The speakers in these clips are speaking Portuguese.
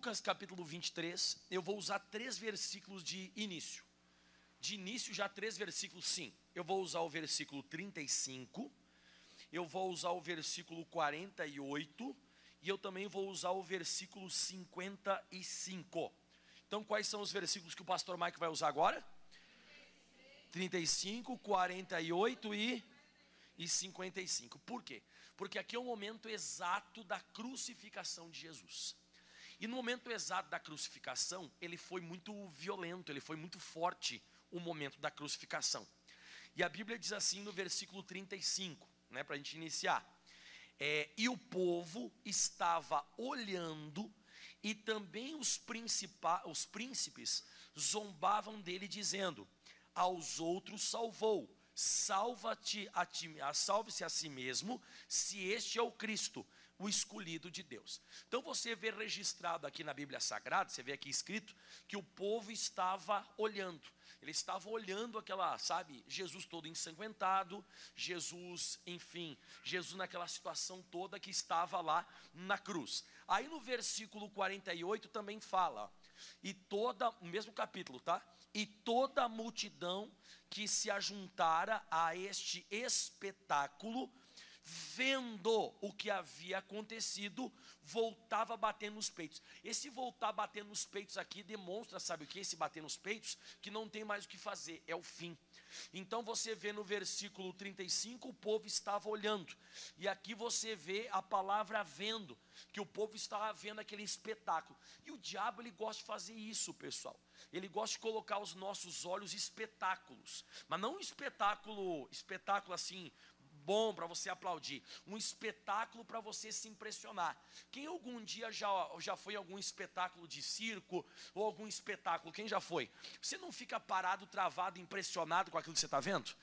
Lucas capítulo 23, eu vou usar três versículos de início. De início, já três versículos, sim. Eu vou usar o versículo 35, eu vou usar o versículo 48 e eu também vou usar o versículo 55. Então, quais são os versículos que o pastor Mike vai usar agora? 35, 48 e, e 55. Por quê? Porque aqui é o momento exato da crucificação de Jesus. E no momento exato da crucificação, ele foi muito violento, ele foi muito forte o momento da crucificação. E a Bíblia diz assim no versículo 35, né, para a gente iniciar. É, e o povo estava olhando, e também os, os príncipes zombavam dele, dizendo: Aos outros salvou, salva-te a ti, salve-se a si mesmo, se este é o Cristo, o escolhido de Deus. Então você vê registrado aqui na Bíblia Sagrada, você vê aqui escrito que o povo estava olhando. Ele estava olhando aquela, sabe, Jesus todo ensanguentado, Jesus, enfim, Jesus naquela situação toda que estava lá na cruz. Aí no versículo 48 também fala, e toda, mesmo capítulo, tá? E toda a multidão que se ajuntara a este espetáculo, vendo o que havia acontecido, voltava a bater nos peitos. Esse voltar batendo nos peitos aqui demonstra, sabe o que? Esse bater nos peitos, que não tem mais o que fazer, é o fim. Então você vê no versículo 35, o povo estava olhando, e aqui você vê a palavra vendo, que o povo estava vendo aquele espetáculo. E o diabo ele gosta de fazer isso, pessoal. Ele gosta de colocar os nossos olhos espetáculos, mas não um espetáculo, espetáculo assim, bom para você aplaudir, um espetáculo para você se impressionar. Quem algum dia já, já foi em algum espetáculo de circo ou algum espetáculo? Quem já foi? Você não fica parado, travado, impressionado com aquilo que você está vendo?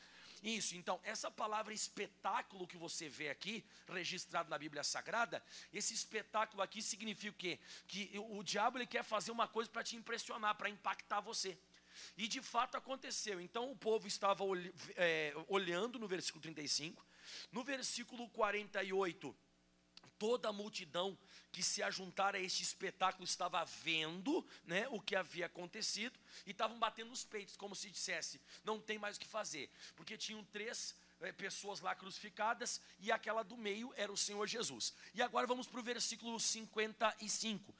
Isso, então, essa palavra espetáculo que você vê aqui, registrado na Bíblia Sagrada, esse espetáculo aqui significa o quê? Que o diabo ele quer fazer uma coisa para te impressionar, para impactar você. E de fato aconteceu. Então o povo estava é, olhando no versículo 35, no versículo 48, toda a multidão que se ajuntara a este espetáculo estava vendo né, o que havia acontecido e estavam batendo os peitos, como se dissesse: não tem mais o que fazer, porque tinham três é, pessoas lá crucificadas e aquela do meio era o Senhor Jesus. E agora vamos para o versículo 55.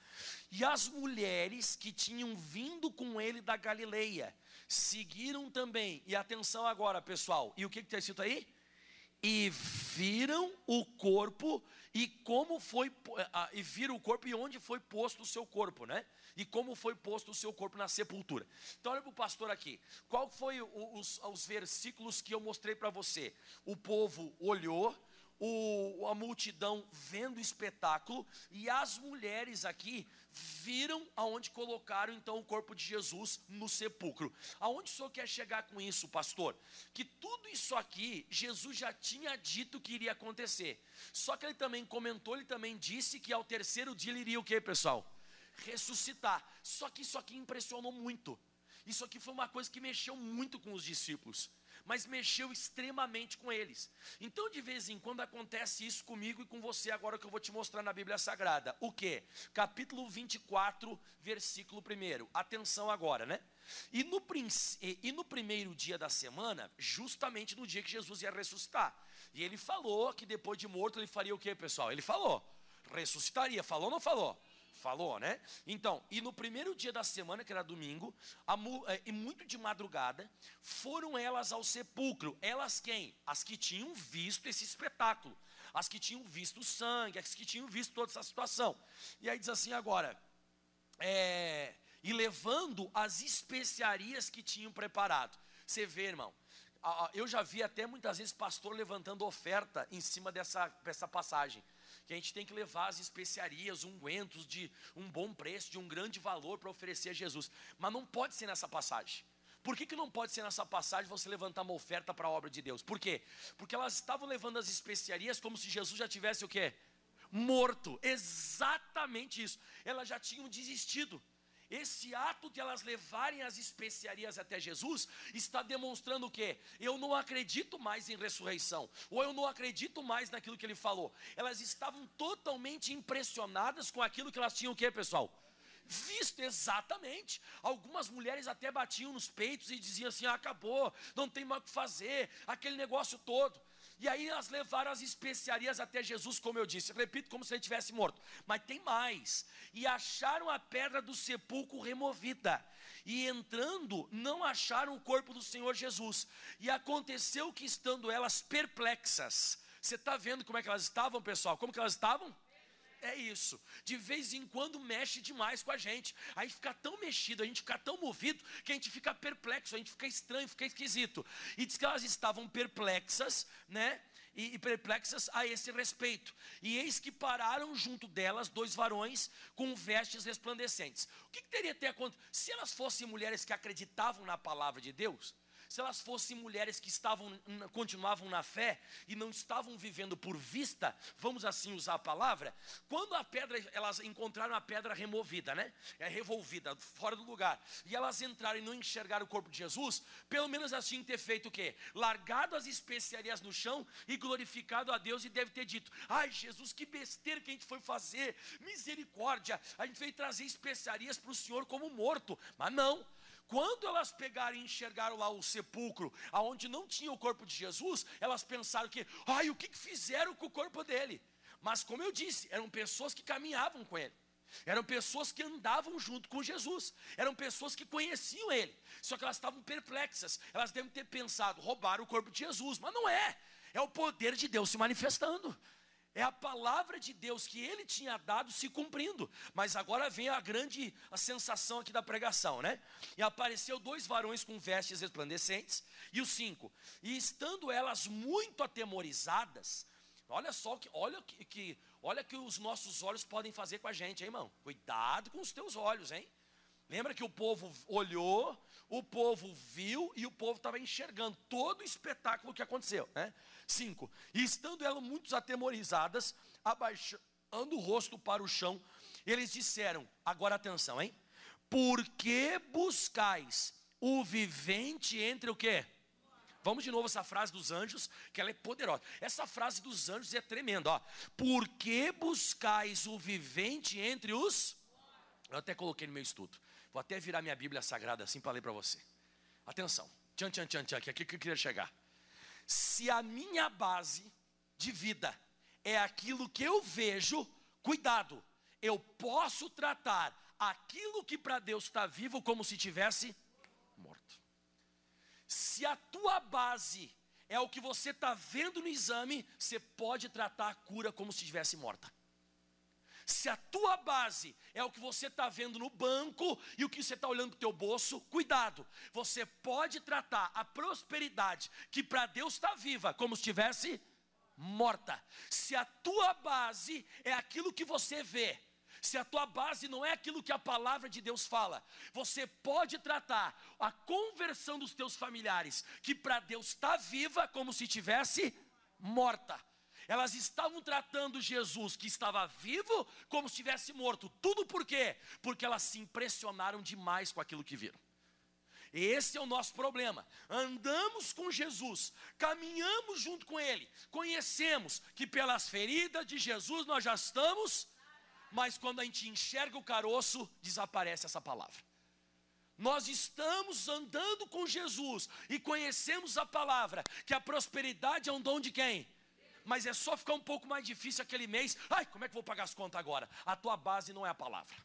E as mulheres que tinham vindo com ele da Galileia seguiram também, e atenção agora pessoal, e o que está escrito aí? E viram o corpo e como foi ah, e viram o corpo e onde foi posto o seu corpo, né? E como foi posto o seu corpo na sepultura. Então olha para o pastor aqui. Qual foi os, os versículos que eu mostrei para você? O povo olhou, o, a multidão vendo o espetáculo e as mulheres aqui viram aonde colocaram então o corpo de Jesus no sepulcro. Aonde o senhor quer chegar com isso, pastor? Que tudo isso aqui Jesus já tinha dito que iria acontecer. Só que ele também comentou, ele também disse que ao terceiro dia ele iria o que, pessoal? Ressuscitar. Só que isso aqui impressionou muito. Isso aqui foi uma coisa que mexeu muito com os discípulos mas mexeu extremamente com eles. Então, de vez em quando acontece isso comigo e com você, agora que eu vou te mostrar na Bíblia Sagrada. O que? Capítulo 24, versículo 1. Atenção agora, né? E no, e no primeiro dia da semana, justamente no dia que Jesus ia ressuscitar. E ele falou que depois de morto ele faria o que, pessoal? Ele falou, ressuscitaria. Falou ou não falou? Falou, né? Então, e no primeiro dia da semana, que era domingo, a, é, e muito de madrugada, foram elas ao sepulcro. Elas quem? As que tinham visto esse espetáculo, as que tinham visto o sangue, as que tinham visto toda essa situação. E aí diz assim agora, é, e levando as especiarias que tinham preparado. Você vê, irmão, eu já vi até muitas vezes pastor levantando oferta em cima dessa, dessa passagem que a gente tem que levar as especiarias, ungüentos de um bom preço, de um grande valor para oferecer a Jesus. Mas não pode ser nessa passagem. Por que, que não pode ser nessa passagem você levantar uma oferta para a obra de Deus? Por quê? Porque elas estavam levando as especiarias como se Jesus já tivesse o quê? Morto. Exatamente isso. Elas já tinham desistido. Esse ato de elas levarem as especiarias até Jesus está demonstrando o quê? Eu não acredito mais em ressurreição, ou eu não acredito mais naquilo que ele falou. Elas estavam totalmente impressionadas com aquilo que elas tinham o quê, pessoal? Visto exatamente. Algumas mulheres até batiam nos peitos e diziam assim: ah, acabou, não tem mais o que fazer, aquele negócio todo. E aí elas levaram as especiarias até Jesus, como eu disse, repito, como se ele tivesse morto. Mas tem mais. E acharam a pedra do sepulcro removida. E entrando, não acharam o corpo do Senhor Jesus. E aconteceu que estando elas perplexas. Você está vendo como é que elas estavam, pessoal? Como que elas estavam? É isso. De vez em quando mexe demais com a gente. A gente fica tão mexido, a gente fica tão movido, que a gente fica perplexo, a gente fica estranho, fica esquisito. E diz que elas estavam perplexas, né? E, e perplexas a esse respeito. E eis que pararam junto delas dois varões com vestes resplandecentes. O que, que teria ter acontecido? Se elas fossem mulheres que acreditavam na palavra de Deus, se elas fossem mulheres que estavam, continuavam na fé e não estavam vivendo por vista, vamos assim usar a palavra, quando a pedra, elas encontraram a pedra removida, né? É revolvida, fora do lugar, e elas entraram e não enxergaram o corpo de Jesus, pelo menos assim ter feito o quê? Largado as especiarias no chão e glorificado a Deus e deve ter dito: Ai, Jesus, que besteira que a gente foi fazer, misericórdia, a gente veio trazer especiarias para o Senhor como morto, mas não. Quando elas pegaram e enxergaram lá o sepulcro, aonde não tinha o corpo de Jesus, elas pensaram que, ai, o que fizeram com o corpo dele? Mas como eu disse, eram pessoas que caminhavam com ele. Eram pessoas que andavam junto com Jesus, eram pessoas que conheciam ele, só que elas estavam perplexas, elas devem ter pensado, roubaram o corpo de Jesus, mas não é, é o poder de Deus se manifestando. É a palavra de Deus que ele tinha dado se cumprindo. Mas agora vem a grande a sensação aqui da pregação, né? E apareceu dois varões com vestes resplandecentes. E os cinco. E estando elas muito atemorizadas, olha só que, olha que, que, olha que os nossos olhos podem fazer com a gente, hein, irmão? Cuidado com os teus olhos, hein? Lembra que o povo olhou, o povo viu e o povo estava enxergando todo o espetáculo que aconteceu, né? 5. E estando elas muito atemorizadas, abaixando o rosto para o chão, eles disseram: agora atenção, hein? Por que buscais o vivente entre o quê? Vamos de novo essa frase dos anjos, que ela é poderosa. Essa frase dos anjos é tremenda, ó. Por que buscais o vivente entre os Eu até coloquei no meu estudo. Vou até virar minha Bíblia sagrada assim para ler para você. Atenção. Tchan, tchan, tchan, tchan, que aqui que eu queria chegar. Se a minha base de vida é aquilo que eu vejo, cuidado, eu posso tratar aquilo que para Deus está vivo como se tivesse morto. Se a tua base é o que você está vendo no exame, você pode tratar a cura como se estivesse morta. Se a tua base é o que você está vendo no banco e o que você está olhando para o teu bolso, cuidado. Você pode tratar a prosperidade que para Deus está viva como se estivesse morta. Se a tua base é aquilo que você vê, se a tua base não é aquilo que a palavra de Deus fala, você pode tratar a conversão dos teus familiares, que para Deus está viva, como se tivesse morta. Elas estavam tratando Jesus, que estava vivo, como se estivesse morto. Tudo por quê? Porque elas se impressionaram demais com aquilo que viram. Esse é o nosso problema. Andamos com Jesus, caminhamos junto com Ele, conhecemos que pelas feridas de Jesus nós já estamos, mas quando a gente enxerga o caroço, desaparece essa palavra. Nós estamos andando com Jesus e conhecemos a palavra, que a prosperidade é um dom de quem? Mas é só ficar um pouco mais difícil aquele mês. Ai, como é que vou pagar as contas agora? A tua base não é a palavra.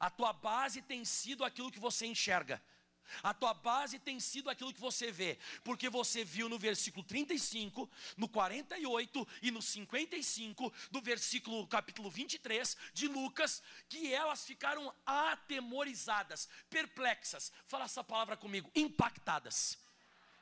A tua base tem sido aquilo que você enxerga. A tua base tem sido aquilo que você vê, porque você viu no versículo 35, no 48 e no 55, do versículo capítulo 23 de Lucas, que elas ficaram atemorizadas, perplexas. Fala essa palavra comigo, impactadas.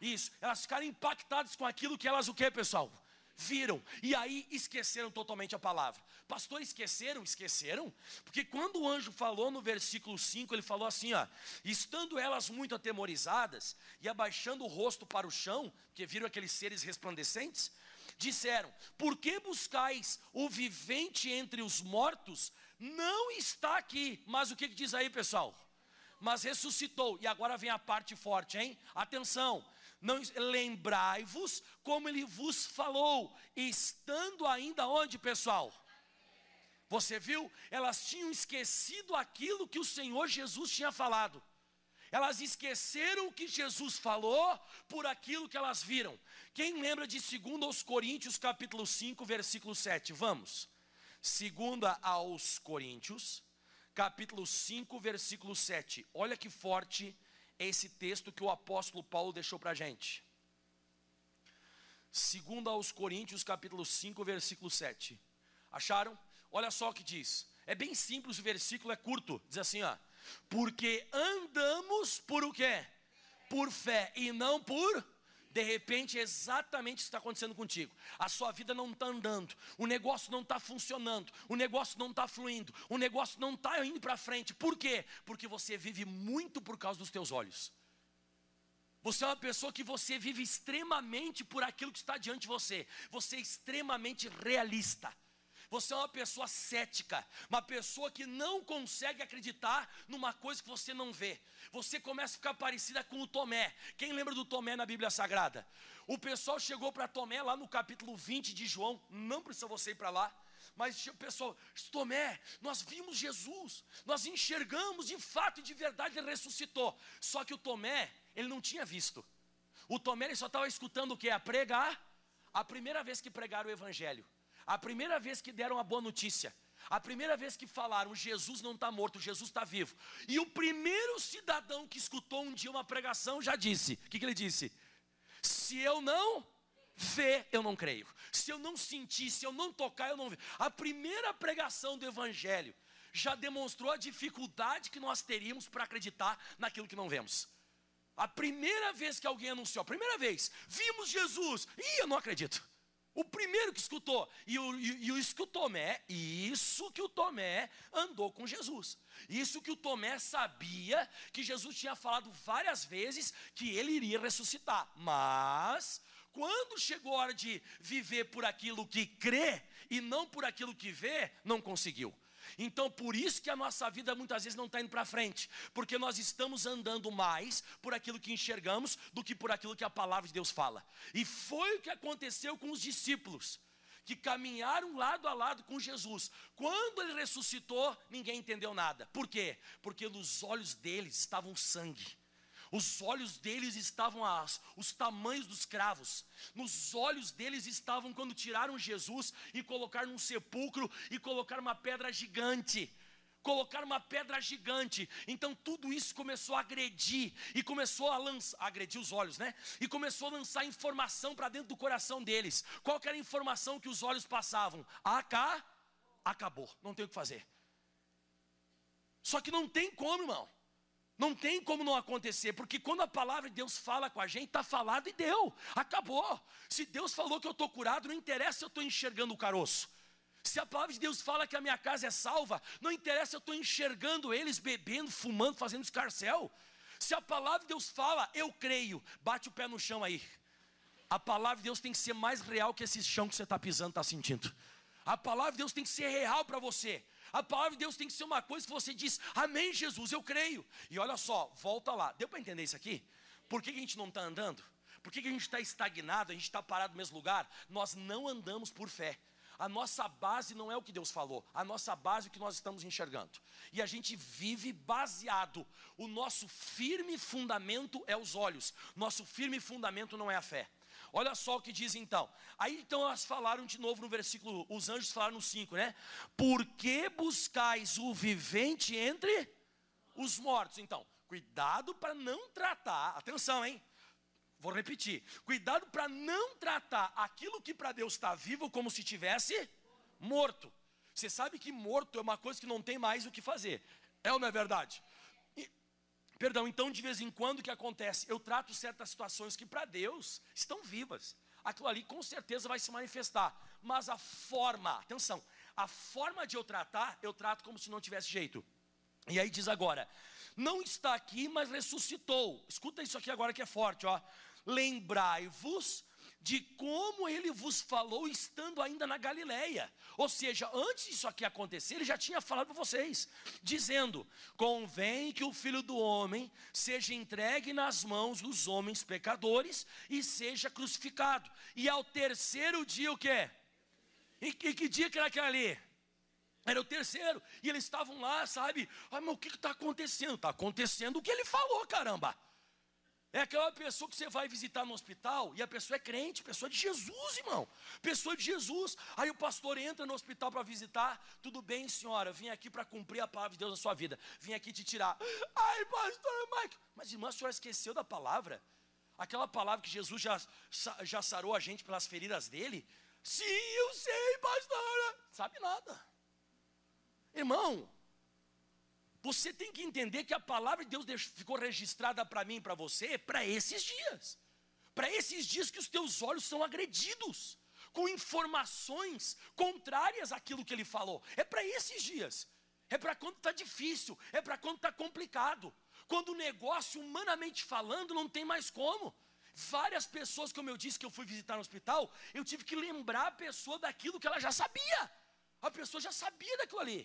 Isso, elas ficaram impactadas com aquilo que elas o que, pessoal? Viram e aí esqueceram totalmente a palavra. Pastor, esqueceram? Esqueceram? Porque quando o anjo falou no versículo 5, ele falou assim: ó, estando elas muito atemorizadas e abaixando o rosto para o chão, que viram aqueles seres resplandecentes, disseram: Por que buscais o vivente entre os mortos? Não está aqui. Mas o que, que diz aí, pessoal? Mas ressuscitou. E agora vem a parte forte, hein? Atenção não lembrai-vos como ele vos falou, estando ainda onde, pessoal? Você viu? Elas tinham esquecido aquilo que o Senhor Jesus tinha falado. Elas esqueceram o que Jesus falou por aquilo que elas viram. Quem lembra de 2 aos Coríntios, capítulo 5, versículo 7? Vamos. 2 aos Coríntios, capítulo 5, versículo 7. Olha que forte esse texto que o apóstolo Paulo deixou para a gente. 2 aos Coríntios, capítulo 5, versículo 7. Acharam? Olha só o que diz. É bem simples, o versículo é curto. Diz assim, ó. Porque andamos por o quê? Por fé e não por de repente, é exatamente o que está acontecendo contigo. A sua vida não está andando, o negócio não está funcionando, o negócio não está fluindo, o negócio não está indo para frente. Por quê? Porque você vive muito por causa dos teus olhos. Você é uma pessoa que você vive extremamente por aquilo que está diante de você. Você é extremamente realista. Você é uma pessoa cética, uma pessoa que não consegue acreditar numa coisa que você não vê. Você começa a ficar parecida com o Tomé. Quem lembra do Tomé na Bíblia Sagrada? O pessoal chegou para Tomé lá no capítulo 20 de João, não precisa você ir para lá. Mas o pessoal, Tomé, nós vimos Jesus, nós enxergamos de fato e de verdade ele ressuscitou. Só que o Tomé, ele não tinha visto. O Tomé ele só estava escutando o que? A pregar, a primeira vez que pregaram o Evangelho. A primeira vez que deram a boa notícia, a primeira vez que falaram, Jesus não está morto, Jesus está vivo. E o primeiro cidadão que escutou um dia uma pregação já disse: o que, que ele disse? Se eu não ver, eu não creio. Se eu não sentir, se eu não tocar, eu não vejo. A primeira pregação do Evangelho já demonstrou a dificuldade que nós teríamos para acreditar naquilo que não vemos. A primeira vez que alguém anunciou, a primeira vez, vimos Jesus, e eu não acredito. O primeiro que escutou. E o, e, e o escutomé, isso que o Tomé andou com Jesus. Isso que o Tomé sabia que Jesus tinha falado várias vezes que ele iria ressuscitar. Mas, quando chegou a hora de viver por aquilo que crê e não por aquilo que vê, não conseguiu. Então, por isso que a nossa vida muitas vezes não está indo para frente, porque nós estamos andando mais por aquilo que enxergamos do que por aquilo que a palavra de Deus fala. E foi o que aconteceu com os discípulos, que caminharam lado a lado com Jesus. Quando ele ressuscitou, ninguém entendeu nada. Por quê? Porque nos olhos deles estavam sangue. Os olhos deles estavam as, os tamanhos dos cravos. Nos olhos deles estavam quando tiraram Jesus e colocaram num sepulcro e colocaram uma pedra gigante. Colocar uma pedra gigante. Então tudo isso começou a agredir e começou a lançar, agredir os olhos, né? E começou a lançar informação para dentro do coração deles. Qual era a informação que os olhos passavam? Acá, acabou, não tem o que fazer. Só que não tem como, irmão. Não tem como não acontecer, porque quando a palavra de Deus fala com a gente, está falado e deu, acabou. Se Deus falou que eu estou curado, não interessa se eu estou enxergando o caroço. Se a palavra de Deus fala que a minha casa é salva, não interessa se eu estou enxergando eles bebendo, fumando, fazendo escarcel. Se a palavra de Deus fala, eu creio, bate o pé no chão aí. A palavra de Deus tem que ser mais real que esse chão que você está pisando, está sentindo. A palavra de Deus tem que ser real para você. A palavra de Deus tem que ser uma coisa que você diz, Amém, Jesus, eu creio. E olha só, volta lá. Deu para entender isso aqui? Por que a gente não está andando? Por que a gente está estagnado, a gente está parado no mesmo lugar? Nós não andamos por fé. A nossa base não é o que Deus falou, a nossa base é o que nós estamos enxergando. E a gente vive baseado. O nosso firme fundamento é os olhos, nosso firme fundamento não é a fé. Olha só o que diz então. Aí então elas falaram de novo no versículo, os anjos falaram no 5, né? Por que buscais o vivente entre os mortos? Então, cuidado para não tratar, atenção, hein? Vou repetir. Cuidado para não tratar aquilo que para Deus está vivo como se tivesse morto. Você sabe que morto é uma coisa que não tem mais o que fazer. É ou não é verdade? Perdão, então de vez em quando o que acontece? Eu trato certas situações que para Deus estão vivas. Aquilo ali com certeza vai se manifestar. Mas a forma, atenção, a forma de eu tratar, eu trato como se não tivesse jeito. E aí diz agora: não está aqui, mas ressuscitou. Escuta isso aqui agora que é forte, ó. Lembrai-vos de como ele vos falou estando ainda na Galileia. Ou seja, antes disso aqui acontecer, ele já tinha falado para vocês, dizendo: convém que o filho do homem seja entregue nas mãos dos homens pecadores e seja crucificado. E ao terceiro dia, o que? E, e que dia que era aquele ali? Era o terceiro. E eles estavam lá, sabe? Ah, mas o que está acontecendo? Está acontecendo o que ele falou, caramba. É aquela pessoa que você vai visitar no hospital e a pessoa é crente, pessoa de Jesus, irmão. Pessoa de Jesus. Aí o pastor entra no hospital para visitar. Tudo bem, senhora, vim aqui para cumprir a palavra de Deus na sua vida. Vim aqui te tirar. Ai, pastor Mike. Mas irmã, a senhora esqueceu da palavra? Aquela palavra que Jesus já, já sarou a gente pelas feridas dele? Sim, eu sei, pastora. Sabe nada. Irmão, você tem que entender que a palavra de Deus ficou registrada para mim e para você para esses dias. Para esses dias que os teus olhos são agredidos com informações contrárias àquilo que ele falou. É para esses dias. É para quando está difícil, é para quando está complicado. Quando o negócio, humanamente falando, não tem mais como. Várias pessoas, como eu disse, que eu fui visitar no hospital, eu tive que lembrar a pessoa daquilo que ela já sabia. A pessoa já sabia daquilo ali.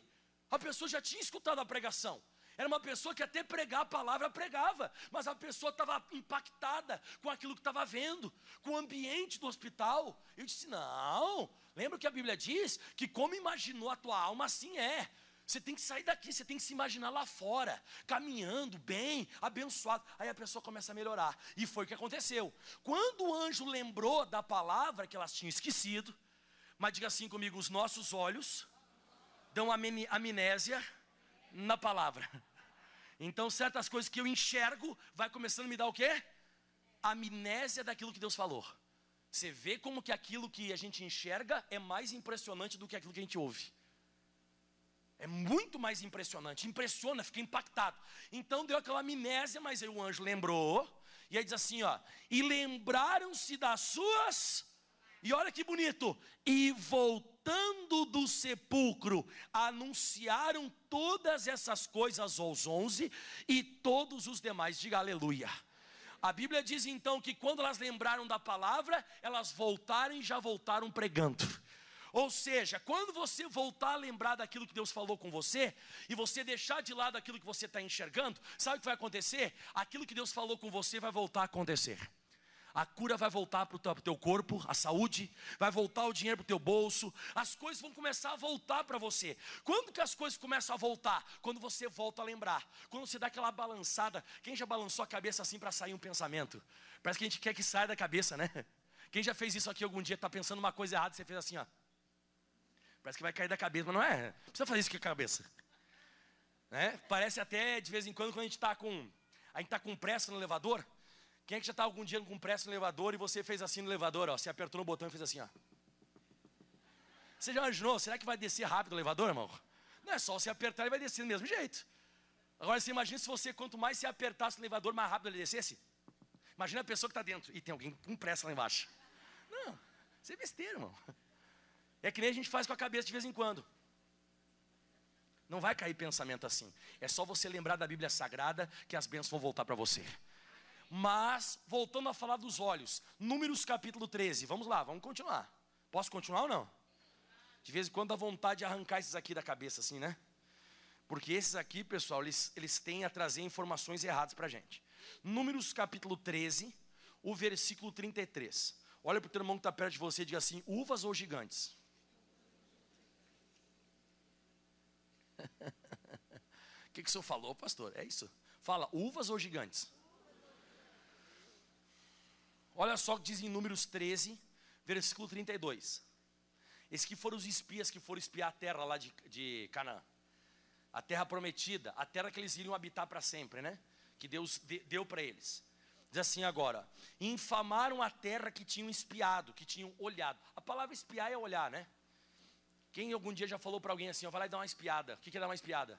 A pessoa já tinha escutado a pregação. Era uma pessoa que até pregar a palavra pregava, mas a pessoa estava impactada com aquilo que estava vendo, com o ambiente do hospital. Eu disse: não, lembra que a Bíblia diz que como imaginou a tua alma, assim é. Você tem que sair daqui, você tem que se imaginar lá fora, caminhando bem, abençoado. Aí a pessoa começa a melhorar. E foi o que aconteceu. Quando o anjo lembrou da palavra que elas tinham esquecido, mas diga assim comigo: os nossos olhos dão amnésia na palavra. Então, certas coisas que eu enxergo, vai começando a me dar o quê? Amnésia daquilo que Deus falou. Você vê como que aquilo que a gente enxerga é mais impressionante do que aquilo que a gente ouve. É muito mais impressionante, impressiona, fica impactado. Então deu aquela amnésia, mas aí o anjo lembrou, e aí diz assim: ó, e lembraram-se das suas, e olha que bonito, e voltando do sepulcro, anunciaram todas essas coisas aos onze e todos os demais, diga aleluia. A Bíblia diz então que quando elas lembraram da palavra, elas voltaram e já voltaram pregando. Ou seja, quando você voltar a lembrar daquilo que Deus falou com você, e você deixar de lado aquilo que você está enxergando, sabe o que vai acontecer? Aquilo que Deus falou com você vai voltar a acontecer. A cura vai voltar para o teu corpo, a saúde, vai voltar o dinheiro para o teu bolso, as coisas vão começar a voltar para você. Quando que as coisas começam a voltar? Quando você volta a lembrar. Quando você dá aquela balançada. Quem já balançou a cabeça assim para sair um pensamento? Parece que a gente quer que saia da cabeça, né? Quem já fez isso aqui algum dia, está pensando uma coisa errada, você fez assim, ó. Parece que vai cair da cabeça, mas não é. Não precisa fazer isso com a cabeça. Né? Parece até de vez em quando quando a gente está com a gente está com pressa no elevador. Quem é que já está algum dia com pressa no elevador e você fez assim no elevador, ó? Você apertou no botão e fez assim, ó. Você já imaginou? Será que vai descer rápido o elevador, irmão? Não é só você apertar e vai descer do mesmo jeito. Agora você imagina se você, quanto mais você apertasse o elevador, mais rápido ele descesse. Imagina a pessoa que está dentro e tem alguém com pressa lá embaixo. Não, isso é besteira, irmão. É que nem a gente faz com a cabeça de vez em quando. Não vai cair pensamento assim. É só você lembrar da Bíblia Sagrada que as bênçãos vão voltar para você. Mas, voltando a falar dos olhos, Números capítulo 13, vamos lá, vamos continuar. Posso continuar ou não? De vez em quando dá vontade de arrancar esses aqui da cabeça, assim, né? Porque esses aqui, pessoal, eles, eles têm a trazer informações erradas para a gente. Números capítulo 13, o versículo 33. Olha para o teu irmão que está perto de você e diga assim: uvas ou gigantes? O que, que o senhor falou, pastor? É isso? Fala, uvas ou gigantes? Olha só o que diz em Números 13, versículo 32. Esses que foram os espias que foram espiar a terra lá de, de Canaã. A terra prometida, a terra que eles iriam habitar para sempre, né? Que Deus de, deu para eles. Diz assim agora: infamaram a terra que tinham espiado, que tinham olhado. A palavra espiar é olhar, né? Quem algum dia já falou para alguém assim, ó, vai lá e dá uma espiada. O que, que é dar uma espiada?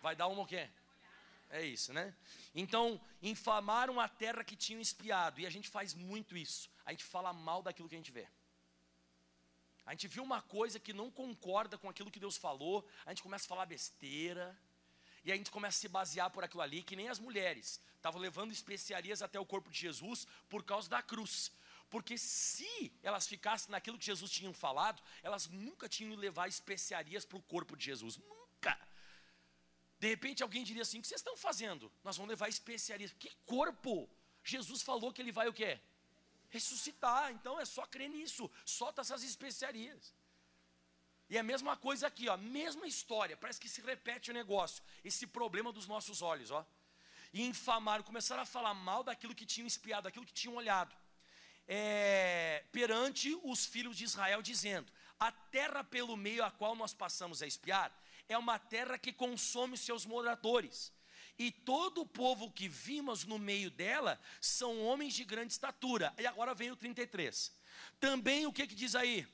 Vai dar uma o quê? É isso, né? Então, infamaram a terra que tinham espiado. E a gente faz muito isso. A gente fala mal daquilo que a gente vê. A gente viu uma coisa que não concorda com aquilo que Deus falou, a gente começa a falar besteira, e a gente começa a se basear por aquilo ali, que nem as mulheres estavam levando especiarias até o corpo de Jesus por causa da cruz. Porque se elas ficassem naquilo que Jesus tinha falado, elas nunca tinham que levar especiarias para o corpo de Jesus. Nunca. De repente alguém diria assim: o que vocês estão fazendo? Nós vamos levar especiarias. Que corpo? Jesus falou que ele vai o quê? Ressuscitar. Então é só crer nisso. Solta essas especiarias. E a mesma coisa aqui, ó, mesma história, parece que se repete o negócio, esse problema dos nossos olhos, ó. E infamaram, começaram a falar mal daquilo que tinham espiado, daquilo que tinham olhado. É, perante os filhos de Israel, dizendo: A terra pelo meio a qual nós passamos a espiar é uma terra que consome seus moradores. E todo o povo que vimos no meio dela são homens de grande estatura. E agora vem o 33. Também o que, que diz aí?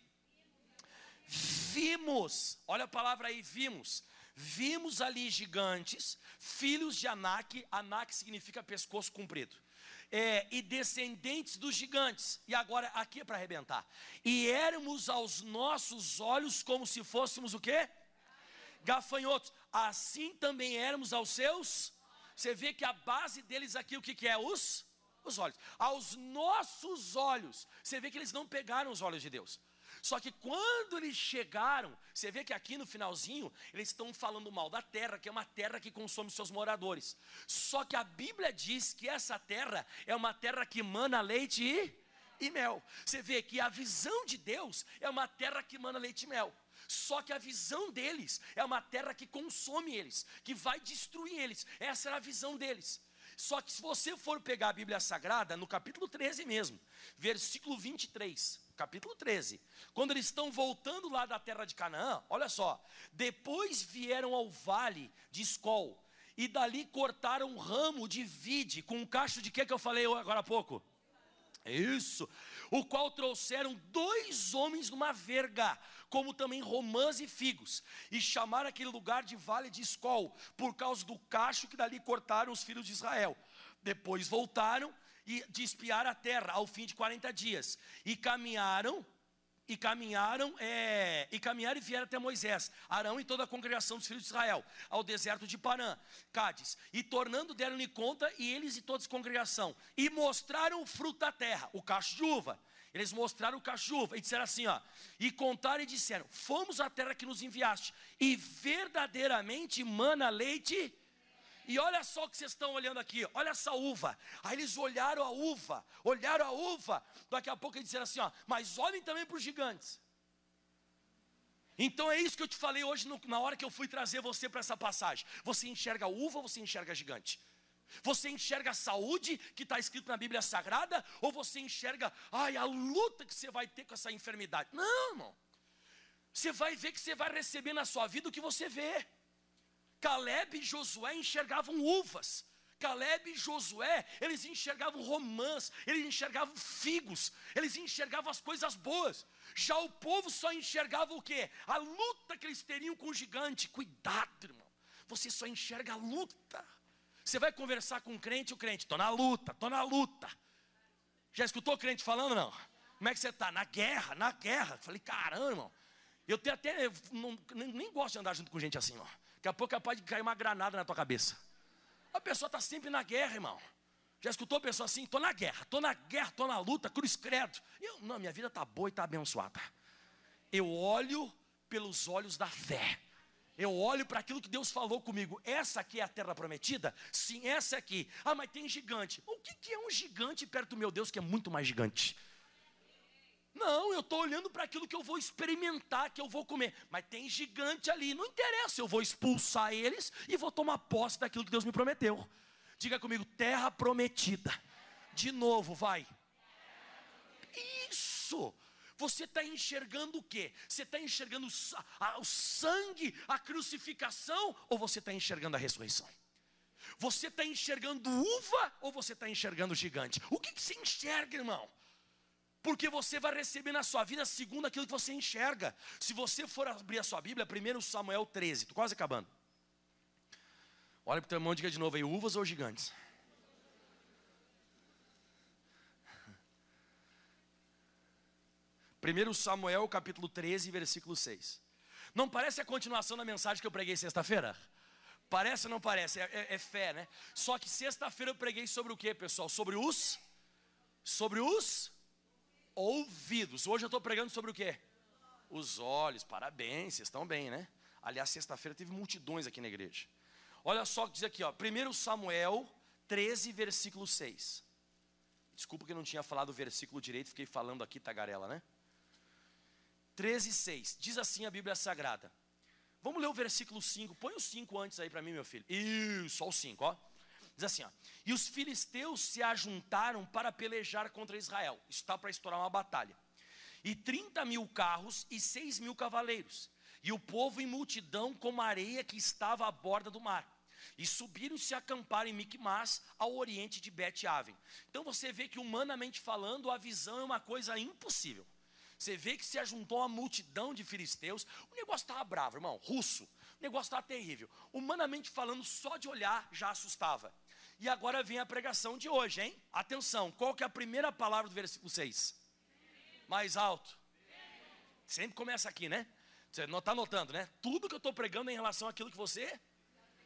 Vimos, olha a palavra aí, vimos. Vimos ali gigantes, filhos de Anak, Anak significa pescoço comprido. É, e descendentes dos gigantes. E agora aqui é para arrebentar. E éramos aos nossos olhos como se fôssemos o quê? Gafanhotos. Assim também éramos aos seus. Você vê que a base deles aqui o que, que é? Os os olhos. Aos nossos olhos. Você vê que eles não pegaram os olhos de Deus. Só que quando eles chegaram, você vê que aqui no finalzinho, eles estão falando mal da terra, que é uma terra que consome seus moradores. Só que a Bíblia diz que essa terra é uma terra que mana leite e, e mel. Você vê que a visão de Deus é uma terra que mana leite e mel. Só que a visão deles é uma terra que consome eles, que vai destruir eles. Essa era a visão deles. Só que se você for pegar a Bíblia Sagrada, no capítulo 13 mesmo, versículo 23, capítulo 13, quando eles estão voltando lá da terra de Canaã, olha só, depois vieram ao vale de Escol, e dali cortaram um ramo de vide, com um cacho de que que eu falei agora há pouco? Isso, o qual trouxeram dois homens numa verga, como também romãs e figos, e chamaram aquele lugar de vale de Escol, por causa do cacho que dali cortaram os filhos de Israel. Depois voltaram e de espiar a terra ao fim de 40 dias, e caminharam e caminharam é, e caminharam e vieram até Moisés, Arão e toda a congregação dos filhos de Israel, ao deserto de Parã, Cádiz, e tornando deram-lhe conta, e eles e toda a congregação, e mostraram o fruto da terra, o cacho de uva. Eles mostraram o cacho de uva e disseram assim: ó, e contaram e disseram: Fomos à terra que nos enviaste, e verdadeiramente mana leite e olha só o que vocês estão olhando aqui, olha essa uva. Aí eles olharam a uva, olharam a uva. Daqui a pouco eles disseram assim: ó, mas olhem também para os gigantes. Então é isso que eu te falei hoje no, na hora que eu fui trazer você para essa passagem. Você enxerga a uva você enxerga gigante? Você enxerga a saúde que está escrito na Bíblia Sagrada? Ou você enxerga, ai, a luta que você vai ter com essa enfermidade? Não, irmão. Você vai ver que você vai receber na sua vida o que você vê. Caleb e Josué enxergavam uvas. Caleb e Josué, eles enxergavam romãs, eles enxergavam figos, eles enxergavam as coisas boas. Já o povo só enxergava o quê? A luta que eles teriam com o gigante. Cuidado, irmão. Você só enxerga a luta. Você vai conversar com um crente, o crente, estou na luta, estou na luta. Já escutou o crente falando, não? Como é que você está? Na guerra, na guerra. Falei, caramba, irmão. Eu tenho até, eu não, nem, nem gosto de andar junto com gente assim, ó. Daqui a pouco é capaz de cair uma granada na tua cabeça. A pessoa está sempre na guerra, irmão. Já escutou a pessoa assim? Estou na guerra, estou na guerra, estou na luta, cruz credo. Eu, não, minha vida está boa e está abençoada. Eu olho pelos olhos da fé. Eu olho para aquilo que Deus falou comigo. Essa aqui é a terra prometida? Sim, essa aqui. Ah, mas tem gigante. O que, que é um gigante perto do meu Deus que é muito mais gigante? Não, eu estou olhando para aquilo que eu vou experimentar, que eu vou comer. Mas tem gigante ali, não interessa, eu vou expulsar eles e vou tomar posse daquilo que Deus me prometeu. Diga comigo, terra prometida. De novo, vai. Isso. Você está enxergando o quê? Você está enxergando o sangue, a crucificação, ou você está enxergando a ressurreição? Você está enxergando uva ou você está enxergando gigante? O que, que você enxerga, irmão? Porque você vai receber na sua vida segundo aquilo que você enxerga. Se você for abrir a sua Bíblia, 1 Samuel 13, estou quase acabando. Olha para o teu irmão e diga de novo aí, uvas ou gigantes? Primeiro Samuel capítulo 13, versículo 6. Não parece a continuação da mensagem que eu preguei sexta-feira? Parece ou não parece? É, é, é fé, né? Só que sexta-feira eu preguei sobre o que, pessoal? Sobre os? Sobre os? Ouvidos. Hoje eu estou pregando sobre o quê? Os olhos. Parabéns, vocês estão bem, né? Aliás, sexta-feira teve multidões aqui na igreja. Olha só o que diz aqui, ó. 1 Samuel 13, versículo 6. Desculpa que eu não tinha falado o versículo direito, fiquei falando aqui, tagarela, né? 13, 6. Diz assim a Bíblia Sagrada. Vamos ler o versículo 5. Põe o 5 antes aí para mim, meu filho. Isso, só o 5, ó. Diz assim, ó. E os filisteus se ajuntaram para pelejar contra Israel. Isso está para estourar uma batalha. E 30 mil carros e 6 mil cavaleiros. E o povo em multidão como a areia que estava à borda do mar. E subiram e se acamparam em Micmas, ao oriente de Bet-Aven. Então você vê que, humanamente falando, a visão é uma coisa impossível. Você vê que se ajuntou uma multidão de filisteus. O negócio estava bravo, irmão, russo. O negócio estava terrível. Humanamente falando, só de olhar já assustava. E agora vem a pregação de hoje, hein? Atenção, qual que é a primeira palavra do versículo 6? Mais alto. Sempre começa aqui, né? Você não está notando, né? Tudo que eu estou pregando é em relação àquilo que você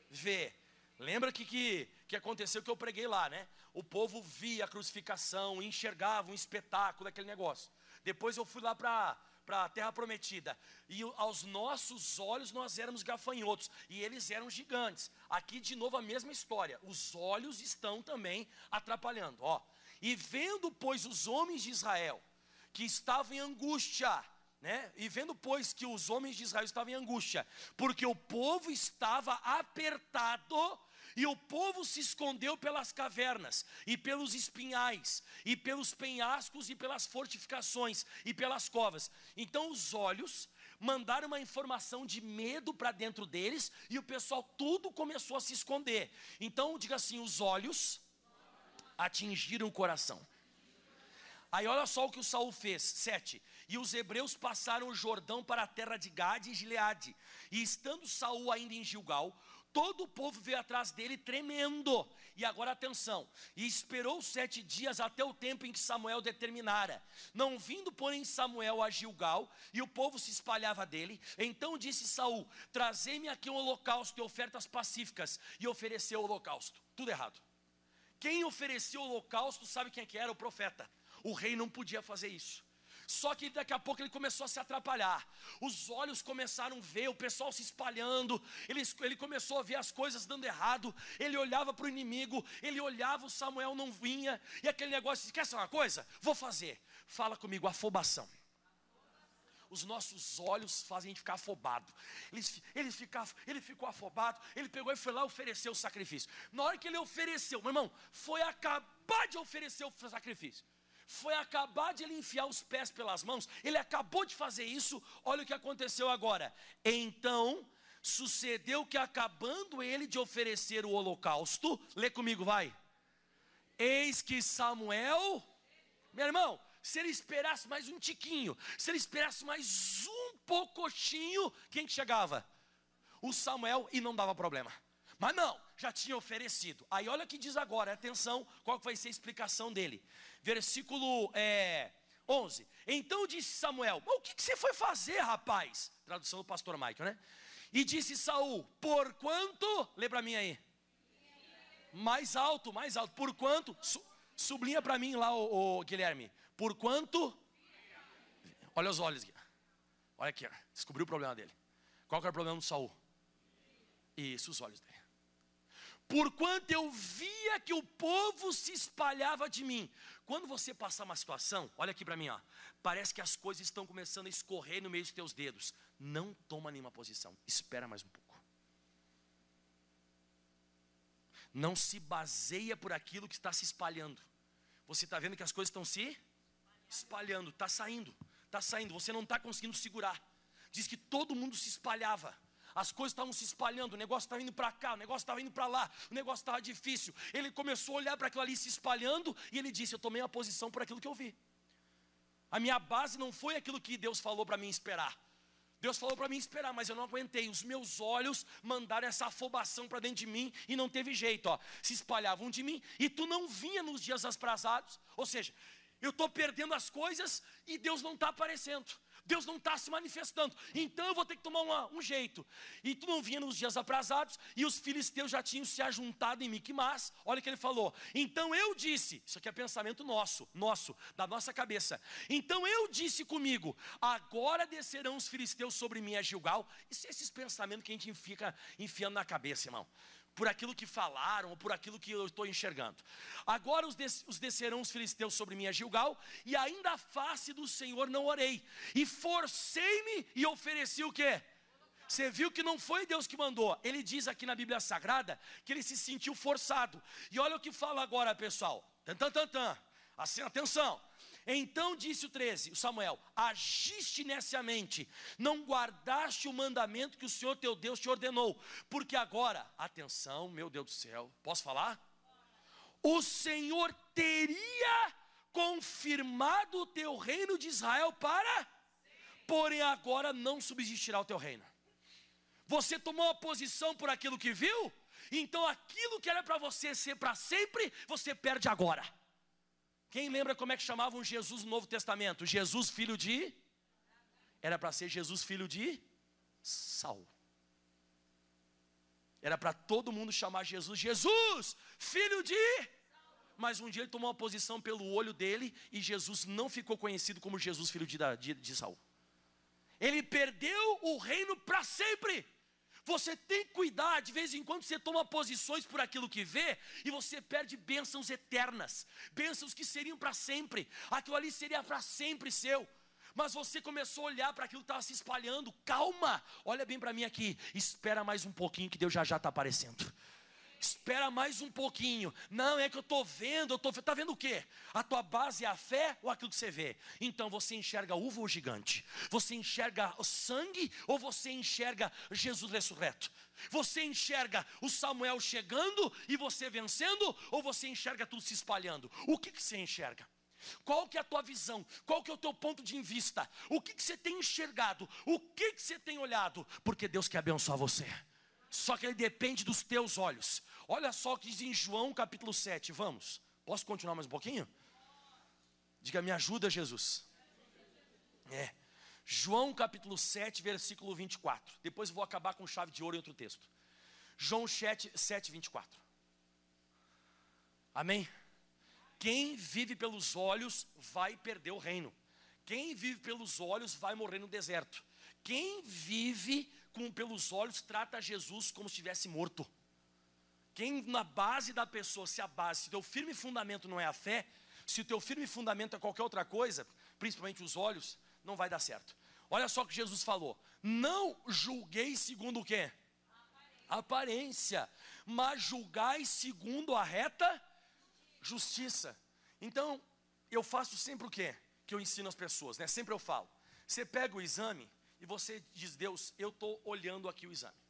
vê. Lembra que, que, que aconteceu que eu preguei lá, né? O povo via a crucificação, enxergava um espetáculo daquele negócio. Depois eu fui lá para para a terra prometida. E aos nossos olhos nós éramos gafanhotos e eles eram gigantes. Aqui de novo a mesma história. Os olhos estão também atrapalhando, ó. E vendo pois os homens de Israel que estavam em angústia, né? E vendo pois que os homens de Israel estavam em angústia, porque o povo estava apertado e o povo se escondeu pelas cavernas, e pelos espinhais, e pelos penhascos, e pelas fortificações, e pelas covas. Então os olhos mandaram uma informação de medo para dentro deles, e o pessoal tudo começou a se esconder. Então, diga assim: os olhos atingiram o coração. Aí olha só o que o Saul fez, 7. E os hebreus passaram o Jordão para a terra de Gade e Gileade. E estando Saul ainda em Gilgal, todo o povo veio atrás dele tremendo. E agora atenção: e esperou sete dias até o tempo em que Samuel determinara. Não vindo, porém, Samuel a Gilgal, e o povo se espalhava dele. Então disse Saul: Trazei-me aqui um holocausto e ofertas pacíficas. E ofereceu o holocausto. Tudo errado. Quem ofereceu o holocausto sabe quem é que era? O profeta. O rei não podia fazer isso. Só que daqui a pouco ele começou a se atrapalhar. Os olhos começaram a ver, o pessoal se espalhando. Ele, ele começou a ver as coisas dando errado. Ele olhava para o inimigo, ele olhava, o Samuel não vinha. E aquele negócio, quer saber uma coisa? Vou fazer. Fala comigo, afobação os nossos olhos fazem a gente ficar afobado. Ele, ele, fica, ele ficou afobado, ele pegou e foi lá oferecer o sacrifício. Na hora que ele ofereceu, meu irmão, foi acabar de oferecer o sacrifício foi acabar de ele enfiar os pés pelas mãos, ele acabou de fazer isso, olha o que aconteceu agora. Então, sucedeu que acabando ele de oferecer o holocausto, lê comigo, vai. Eis que Samuel, meu irmão, se ele esperasse mais um tiquinho, se ele esperasse mais um poucochinho, quem que chegava? O Samuel e não dava problema. Mas não, já tinha oferecido. Aí olha o que diz agora, atenção, qual vai ser a explicação dele versículo é, 11. Então disse Samuel: O que, que você foi fazer, rapaz? Tradução do pastor Michael, né? E disse Saul: Por quanto? Lê para mim aí. Mais alto, mais alto. Por quanto? Su, sublinha para mim lá, o, o, Guilherme. Por quanto? Olha os olhos. Olha aqui, descobriu o problema dele. Qual que era o problema do Saul? Isso, os olhos dele porquanto eu via que o povo se espalhava de mim. Quando você passar uma situação, olha aqui para mim, ó, parece que as coisas estão começando a escorrer no meio dos teus dedos. Não toma nenhuma posição, espera mais um pouco. Não se baseia por aquilo que está se espalhando. Você está vendo que as coisas estão se espalhando, está saindo, está saindo. Você não está conseguindo segurar. Diz que todo mundo se espalhava as coisas estavam se espalhando, o negócio estava indo para cá, o negócio estava indo para lá, o negócio estava difícil. Ele começou a olhar para aquilo ali se espalhando e ele disse: Eu tomei a posição por aquilo que eu vi. A minha base não foi aquilo que Deus falou para mim esperar. Deus falou para mim esperar, mas eu não aguentei. Os meus olhos mandaram essa afobação para dentro de mim e não teve jeito, ó. Se espalhavam de mim e tu não vinha nos dias aprazados. Ou seja, eu estou perdendo as coisas e Deus não está aparecendo. Deus não está se manifestando. Então eu vou ter que tomar uma, um jeito. E tu não vinha nos dias aprazados, e os filisteus já tinham se ajuntado em Miquimás. Olha o que ele falou. Então eu disse, isso aqui é pensamento nosso, nosso, da nossa cabeça. Então eu disse comigo: agora descerão os filisteus sobre mim a Gilgal. Isso é esses pensamentos que a gente fica enfiando na cabeça, irmão. Por aquilo que falaram, ou por aquilo que eu estou enxergando. Agora os, des, os descerão os filisteus sobre mim a Gilgal, e ainda a face do Senhor não orei, e forcei-me e ofereci o quê? Você viu que não foi Deus que mandou. Ele diz aqui na Bíblia Sagrada que ele se sentiu forçado. E olha o que fala agora, pessoal. Tan, tan, tan, tan. Assim, atenção. Então disse o 13, o Samuel: Agiste neciamente, não guardaste o mandamento que o Senhor teu Deus te ordenou, porque agora, atenção, meu Deus do céu, posso falar? O Senhor teria confirmado o teu reino de Israel para, porém agora não subsistirá o teu reino. Você tomou a posição por aquilo que viu, então aquilo que era para você ser para sempre, você perde agora. Quem lembra como é que chamavam Jesus no Novo Testamento? Jesus filho de Era para ser Jesus filho de Saul. Era para todo mundo chamar Jesus Jesus, filho de mas um dia ele tomou uma posição pelo olho dele e Jesus não ficou conhecido como Jesus filho de, de, de Saul. Ele perdeu o reino para sempre. Você tem que cuidar, de vez em quando você toma posições por aquilo que vê e você perde bênçãos eternas, bênçãos que seriam para sempre, aquilo ali seria para sempre seu. Mas você começou a olhar para aquilo que estava se espalhando, calma, olha bem para mim aqui, espera mais um pouquinho que Deus já já está aparecendo. Espera mais um pouquinho. Não, é que eu estou vendo, eu estou Está vendo o quê? A tua base é a fé ou aquilo que você vê? Então você enxerga uva ou gigante? Você enxerga o sangue ou você enxerga Jesus ressurreto? Você enxerga o Samuel chegando e você vencendo ou você enxerga tudo se espalhando? O que, que você enxerga? Qual que é a tua visão? Qual que é o teu ponto de vista? O que, que você tem enxergado? O que, que você tem olhado? Porque Deus quer abençoar você. Só que ele depende dos teus olhos. Olha só o que diz em João capítulo 7. Vamos. Posso continuar mais um pouquinho? Diga, me ajuda, Jesus. É. João capítulo 7, versículo 24. Depois vou acabar com chave de ouro em outro texto. João 7, 7 24. Amém? Quem vive pelos olhos vai perder o reino. Quem vive pelos olhos vai morrer no deserto. Quem vive com pelos olhos trata Jesus como se estivesse morto. Quem na base da pessoa, se a base, se teu firme fundamento não é a fé, se o teu firme fundamento é qualquer outra coisa, principalmente os olhos, não vai dar certo. Olha só o que Jesus falou: não julguei segundo o quê? Aparência. Aparência, mas julgai segundo a reta justiça. Então, eu faço sempre o quê? Que eu ensino as pessoas, né? Sempre eu falo. Você pega o exame e você diz, Deus, eu estou olhando aqui o exame.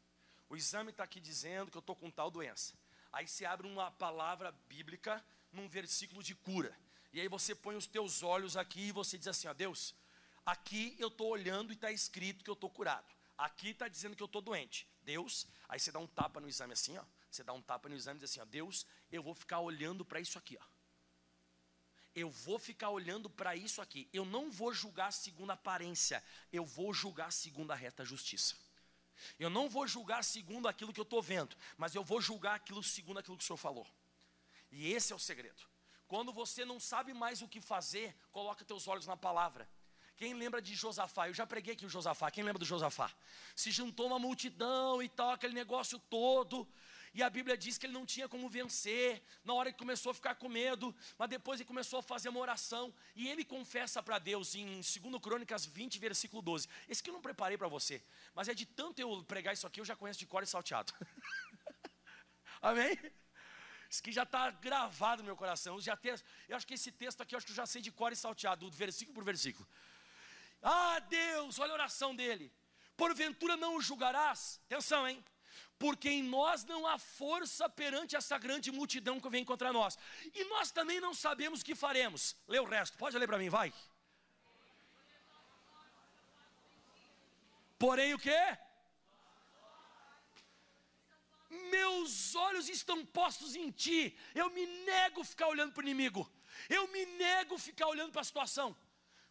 O exame está aqui dizendo que eu estou com tal doença. Aí você abre uma palavra bíblica num versículo de cura. E aí você põe os teus olhos aqui e você diz assim: ó Deus, aqui eu estou olhando e está escrito que eu estou curado. Aqui está dizendo que eu estou doente. Deus, aí você dá um tapa no exame assim, ó. Você dá um tapa no exame e diz assim, ó, Deus, eu vou ficar olhando para isso aqui, ó. Eu vou ficar olhando para isso aqui. Eu não vou julgar segundo a aparência, eu vou julgar segundo a reta justiça. Eu não vou julgar segundo aquilo que eu estou vendo, mas eu vou julgar aquilo segundo aquilo que o Senhor falou. E esse é o segredo. Quando você não sabe mais o que fazer, coloca teus olhos na palavra. Quem lembra de Josafá? Eu já preguei aqui o Josafá. Quem lembra do Josafá? Se juntou uma multidão e tal, aquele negócio todo. E a Bíblia diz que ele não tinha como vencer. Na hora que começou a ficar com medo, mas depois ele começou a fazer uma oração. E ele confessa para Deus em 2 Crônicas 20, versículo 12. Esse que eu não preparei para você. Mas é de tanto eu pregar isso aqui, eu já conheço de cor e salteado. Amém? Isso que já está gravado no meu coração. Eu, já eu acho que esse texto aqui, eu acho que eu já sei de cor e salteado, versículo por versículo. Ah, Deus, olha a oração dele. Porventura não o julgarás. Atenção, hein? Porque em nós não há força perante essa grande multidão que vem contra nós. E nós também não sabemos o que faremos. Lê o resto, pode ler para mim, vai. Porém, o que? Meus olhos estão postos em ti. Eu me nego ficar olhando para o inimigo. Eu me nego ficar olhando para a situação.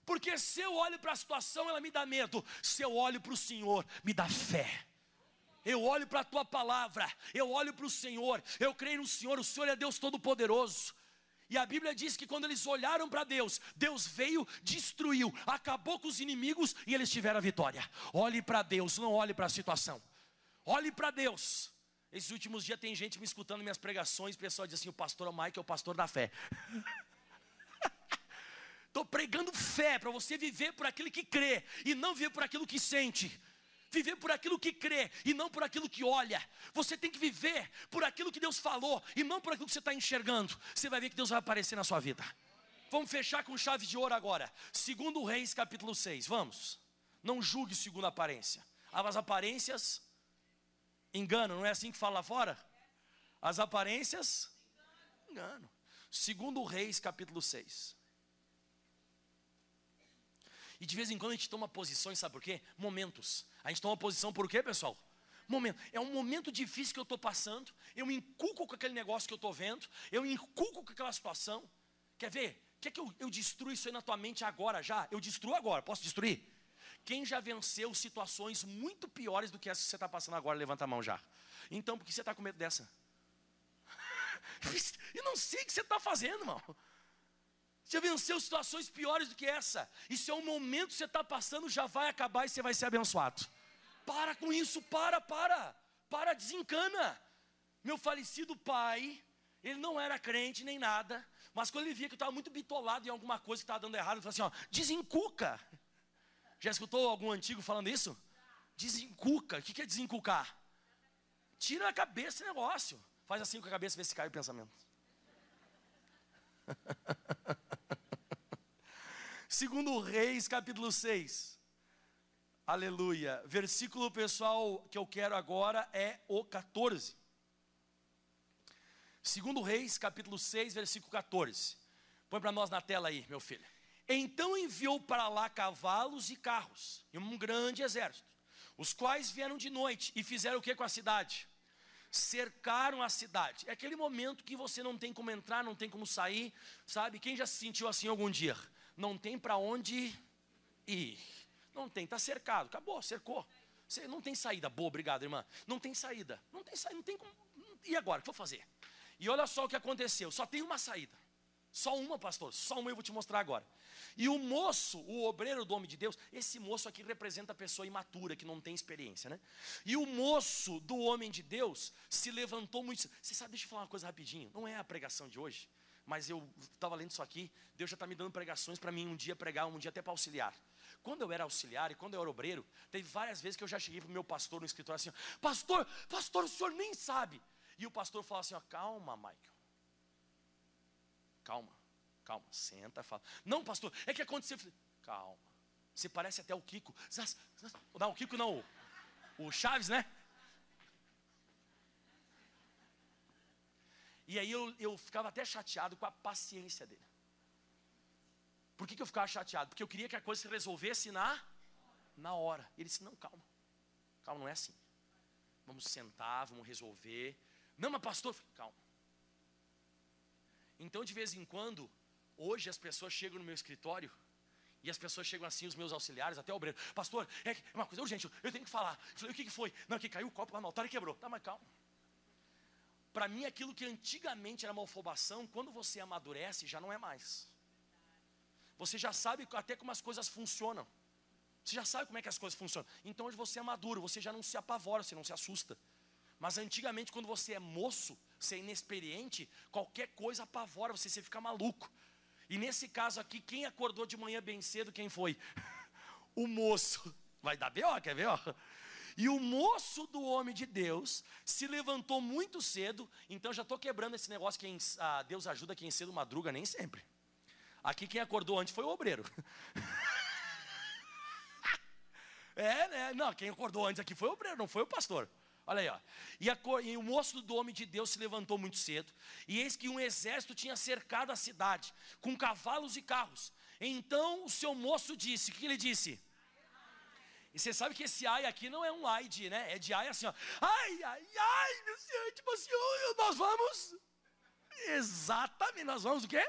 Porque se eu olho para a situação, ela me dá medo. Se eu olho para o Senhor, me dá fé eu olho para a tua palavra, eu olho para o Senhor, eu creio no Senhor, o Senhor é Deus Todo-Poderoso. E a Bíblia diz que quando eles olharam para Deus, Deus veio, destruiu, acabou com os inimigos e eles tiveram a vitória. Olhe para Deus, não olhe para a situação. Olhe para Deus. Esses últimos dias tem gente me escutando minhas pregações, o pessoal diz assim: o pastor Mike é o pastor da fé. Estou pregando fé para você viver por aquilo que crê e não viver por aquilo que sente. Viver por aquilo que crê e não por aquilo que olha. Você tem que viver por aquilo que Deus falou e não por aquilo que você está enxergando. Você vai ver que Deus vai aparecer na sua vida. Vamos fechar com chave de ouro agora. Segundo Reis, capítulo 6. Vamos. Não julgue segundo a aparência. As aparências enganam, não é assim que fala lá fora? As aparências enganam. Segundo Reis, capítulo 6. E de vez em quando a gente toma posições, sabe por quê? Momentos. A gente toma posição por quê, pessoal? Momento. É um momento difícil que eu estou passando. Eu me inculco com aquele negócio que eu estou vendo. Eu me inculco com aquela situação. Quer ver? Quer que eu, eu destrua isso aí na tua mente agora já? Eu destruo agora. Posso destruir? Quem já venceu situações muito piores do que essa que você está passando agora, levanta a mão já. Então, por que você está com medo dessa? Eu não sei o que você está fazendo, irmão. Você venceu situações piores do que essa. E se é um momento que você está passando, já vai acabar e você vai ser abençoado. Para com isso, para, para. Para, desencana. Meu falecido pai, ele não era crente nem nada, mas quando ele via que eu estava muito bitolado em alguma coisa que estava dando errado, ele falou assim: ó, desencuca. Já escutou algum antigo falando isso? Desencuca. O que é desencucar? Tira a cabeça esse negócio. Faz assim com a cabeça, vê se cai o pensamento. Segundo Reis, capítulo 6. Aleluia. Versículo pessoal que eu quero agora é o 14. Segundo Reis, capítulo 6, versículo 14. Põe para nós na tela aí, meu filho. Então enviou para lá cavalos e carros, e um grande exército, os quais vieram de noite e fizeram o que com a cidade? cercaram a cidade. É aquele momento que você não tem como entrar, não tem como sair, sabe? Quem já se sentiu assim algum dia? Não tem para onde ir. Não tem, está cercado, acabou, cercou. Você não tem saída. Boa, obrigado, irmã. Não tem saída. Não tem saída, não tem como. E agora, o que eu vou fazer? E olha só o que aconteceu. Só tem uma saída. Só uma, pastor. Só uma eu vou te mostrar agora. E o moço, o obreiro do homem de Deus, esse moço aqui representa a pessoa imatura, que não tem experiência, né? E o moço do homem de Deus se levantou muito. Você sabe, deixa eu falar uma coisa rapidinho. Não é a pregação de hoje, mas eu estava lendo isso aqui. Deus já está me dando pregações para mim um dia pregar, um dia até para auxiliar. Quando eu era auxiliar e quando eu era obreiro, teve várias vezes que eu já cheguei para o meu pastor no escritório assim: Pastor, pastor, o senhor nem sabe. E o pastor falou assim: ó, Calma, Michael. Calma calma, senta, fala. Não, pastor, é que aconteceu. Calma. Você parece até o Kiko. Não, o Kiko não, o Chaves, né? E aí eu, eu ficava até chateado com a paciência dele. Por que, que eu ficava chateado? Porque eu queria que a coisa se resolvesse na, na hora. Ele disse: Não, calma. Calma, não é assim. Vamos sentar, vamos resolver. Não, mas pastor, calma. Então, de vez em quando, Hoje as pessoas chegam no meu escritório e as pessoas chegam assim, os meus auxiliares, até o obreiro. Pastor, é uma coisa urgente, eu tenho que falar. Eu falei, o que, foi? Não, que caiu o copo lá no altar e quebrou. Tá, mas calma. Para mim, aquilo que antigamente era malfobação, quando você amadurece, já não é mais. Você já sabe até como as coisas funcionam. Você já sabe como é que as coisas funcionam. Então hoje você é maduro, você já não se apavora, você não se assusta. Mas antigamente, quando você é moço, você é inexperiente, qualquer coisa apavora você, você fica maluco. E nesse caso aqui, quem acordou de manhã bem cedo, quem foi? O moço. Vai dar B.O., quer ver? E o moço do homem de Deus se levantou muito cedo. Então já estou quebrando esse negócio. Quem, ah, Deus ajuda quem cedo madruga, nem sempre. Aqui quem acordou antes foi o obreiro. é, né? Não, quem acordou antes aqui foi o obreiro, não foi o pastor. Olha aí, ó. E, a, e, o moço do homem de Deus se levantou muito cedo, e eis que um exército tinha cercado a cidade, com cavalos e carros. Então o seu moço disse: O que ele disse? E você sabe que esse ai aqui não é um ai de, né? É de ai assim, ó. Ai, ai, ai, meu senhor, tipo assim, nós vamos. Exatamente, nós vamos o quê?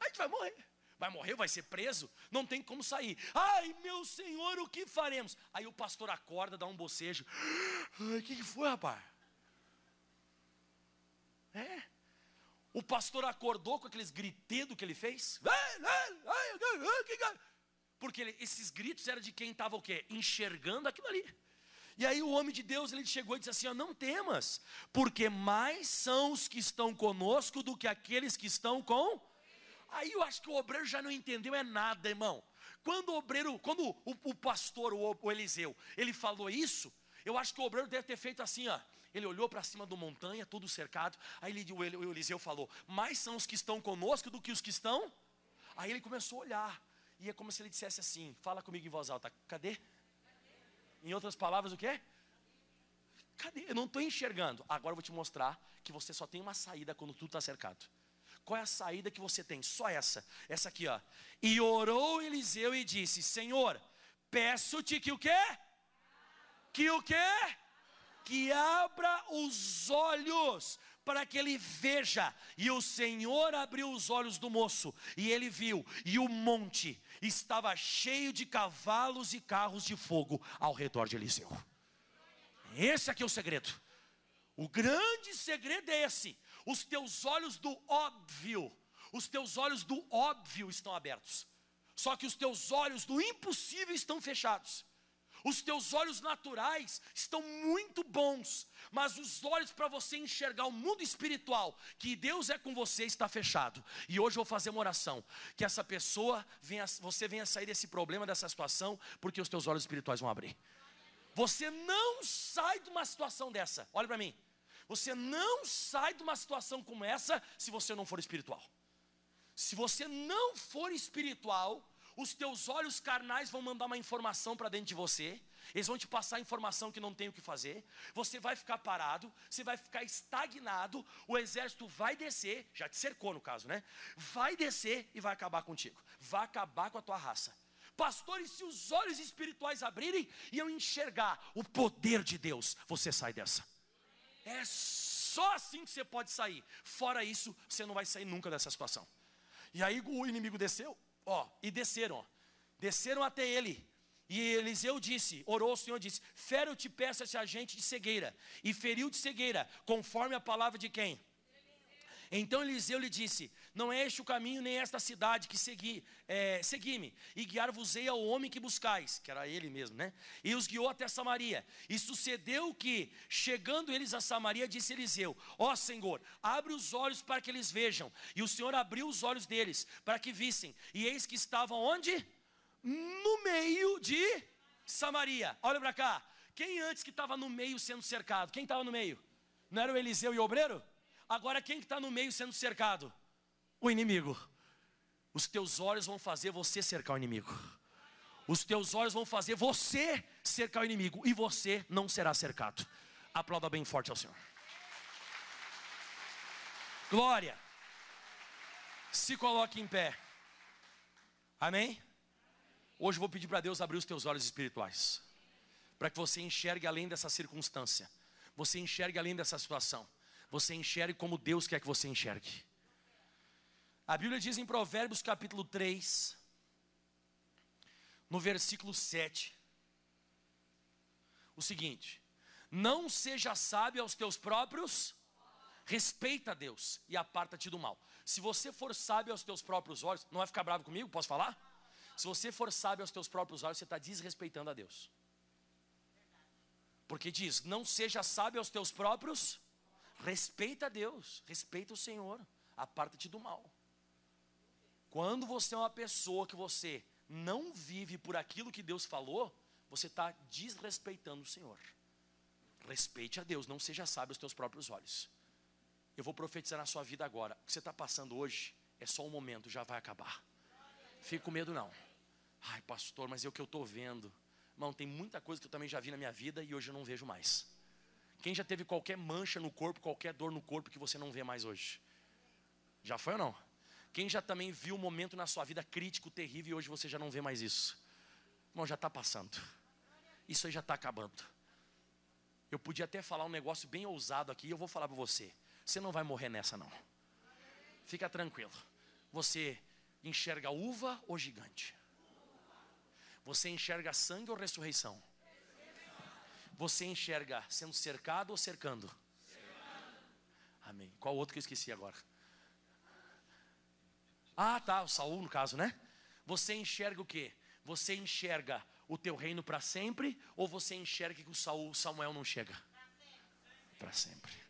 A gente vai morrer vai morrer, vai ser preso, não tem como sair. Ai, meu Senhor, o que faremos? Aí o pastor acorda, dá um bocejo. Ai, o que, que foi, rapaz? É. O pastor acordou com aqueles gritedos que ele fez. Porque ele, esses gritos eram de quem estava o quê? Enxergando aquilo ali. E aí o homem de Deus, ele chegou e disse assim: ó, não temas, porque mais são os que estão conosco do que aqueles que estão com. Aí eu acho que o obreiro já não entendeu é nada, irmão. Quando o obreiro, quando o, o pastor, o, o Eliseu, ele falou isso, eu acho que o obreiro deve ter feito assim, ó. Ele olhou para cima da montanha, tudo cercado. Aí ele, o Eliseu falou: Mais são os que estão conosco do que os que estão. Aí ele começou a olhar. E é como se ele dissesse assim: Fala comigo em voz alta. Cadê? Em outras palavras, o quê? Cadê? Eu não estou enxergando. Agora eu vou te mostrar que você só tem uma saída quando tudo está cercado. Qual é a saída que você tem? Só essa. Essa aqui, ó. E orou Eliseu e disse: Senhor, peço-te que o quê? Que o quê? Que abra os olhos para que ele veja. E o Senhor abriu os olhos do moço, e ele viu, e o monte estava cheio de cavalos e carros de fogo ao redor de Eliseu. Esse aqui é o segredo. O grande segredo é esse: os teus olhos do óbvio, os teus olhos do óbvio estão abertos, só que os teus olhos do impossível estão fechados. Os teus olhos naturais estão muito bons, mas os olhos para você enxergar o mundo espiritual, que Deus é com você, está fechado. E hoje eu vou fazer uma oração, que essa pessoa venha, você venha sair desse problema, dessa situação, porque os teus olhos espirituais vão abrir. Você não sai de uma situação dessa. Olha para mim. Você não sai de uma situação como essa se você não for espiritual. Se você não for espiritual, os teus olhos carnais vão mandar uma informação para dentro de você, eles vão te passar informação que não tem o que fazer, você vai ficar parado, você vai ficar estagnado, o exército vai descer, já te cercou no caso, né? Vai descer e vai acabar contigo, vai acabar com a tua raça. Pastores, se os olhos espirituais abrirem e eu enxergar o poder de Deus, você sai dessa. É só assim que você pode sair. Fora isso, você não vai sair nunca dessa situação. E aí o inimigo desceu, ó, e desceram, ó. Desceram até ele. E Eliseu disse, orou o Senhor disse: Fere eu te peço esse agente de cegueira. E feriu de cegueira, conforme a palavra de quem? Então Eliseu lhe disse: Não é este o caminho, nem esta cidade que segui, é, segui-me, e guiar-vos-ei ao homem que buscais, que era ele mesmo, né? E os guiou até Samaria. E sucedeu que, chegando eles a Samaria, disse Eliseu: Ó oh, Senhor, abre os olhos para que eles vejam. E o Senhor abriu os olhos deles para que vissem. E eis que estavam onde? No meio de Samaria. Olha para cá. Quem antes que estava no meio sendo cercado? Quem estava no meio? Não era o Eliseu e o obreiro? Agora quem está no meio sendo cercado? O inimigo. Os teus olhos vão fazer você cercar o inimigo. Os teus olhos vão fazer você cercar o inimigo e você não será cercado. Aplauda bem forte ao Senhor. Glória. Se coloque em pé. Amém? Hoje eu vou pedir para Deus abrir os teus olhos espirituais. Para que você enxergue além dessa circunstância. Você enxergue além dessa situação você enxergue como Deus quer que você enxergue. A Bíblia diz em Provérbios capítulo 3, no versículo 7, o seguinte: Não seja sábio aos teus próprios, respeita a Deus e aparta-te do mal. Se você for sábio aos teus próprios olhos, não vai ficar bravo comigo? Posso falar? Se você for sábio aos teus próprios olhos, você está desrespeitando a Deus. Porque diz: Não seja sábio aos teus próprios Respeita a Deus, respeita o Senhor, aparta-te do mal. Quando você é uma pessoa que você não vive por aquilo que Deus falou, você está desrespeitando o Senhor. Respeite a Deus, não seja sábio aos teus próprios olhos. Eu vou profetizar na sua vida agora. O que você está passando hoje é só um momento, já vai acabar. Fique com medo não. Ai, pastor, mas é o que eu estou vendo. Irmão, tem muita coisa que eu também já vi na minha vida e hoje eu não vejo mais. Quem já teve qualquer mancha no corpo, qualquer dor no corpo que você não vê mais hoje? Já foi ou não? Quem já também viu um momento na sua vida crítico, terrível, e hoje você já não vê mais isso? Irmão, já está passando. Isso aí já está acabando. Eu podia até falar um negócio bem ousado aqui, e eu vou falar para você. Você não vai morrer nessa, não. Fica tranquilo. Você enxerga uva ou gigante? Você enxerga sangue ou ressurreição? Você enxerga sendo cercado ou cercando? cercando? Amém. Qual outro que eu esqueci agora? Ah, tá, o Saul no caso, né? Você enxerga o que? Você enxerga o teu reino para sempre, ou você enxerga que o Saul, Samuel não chega? Para sempre.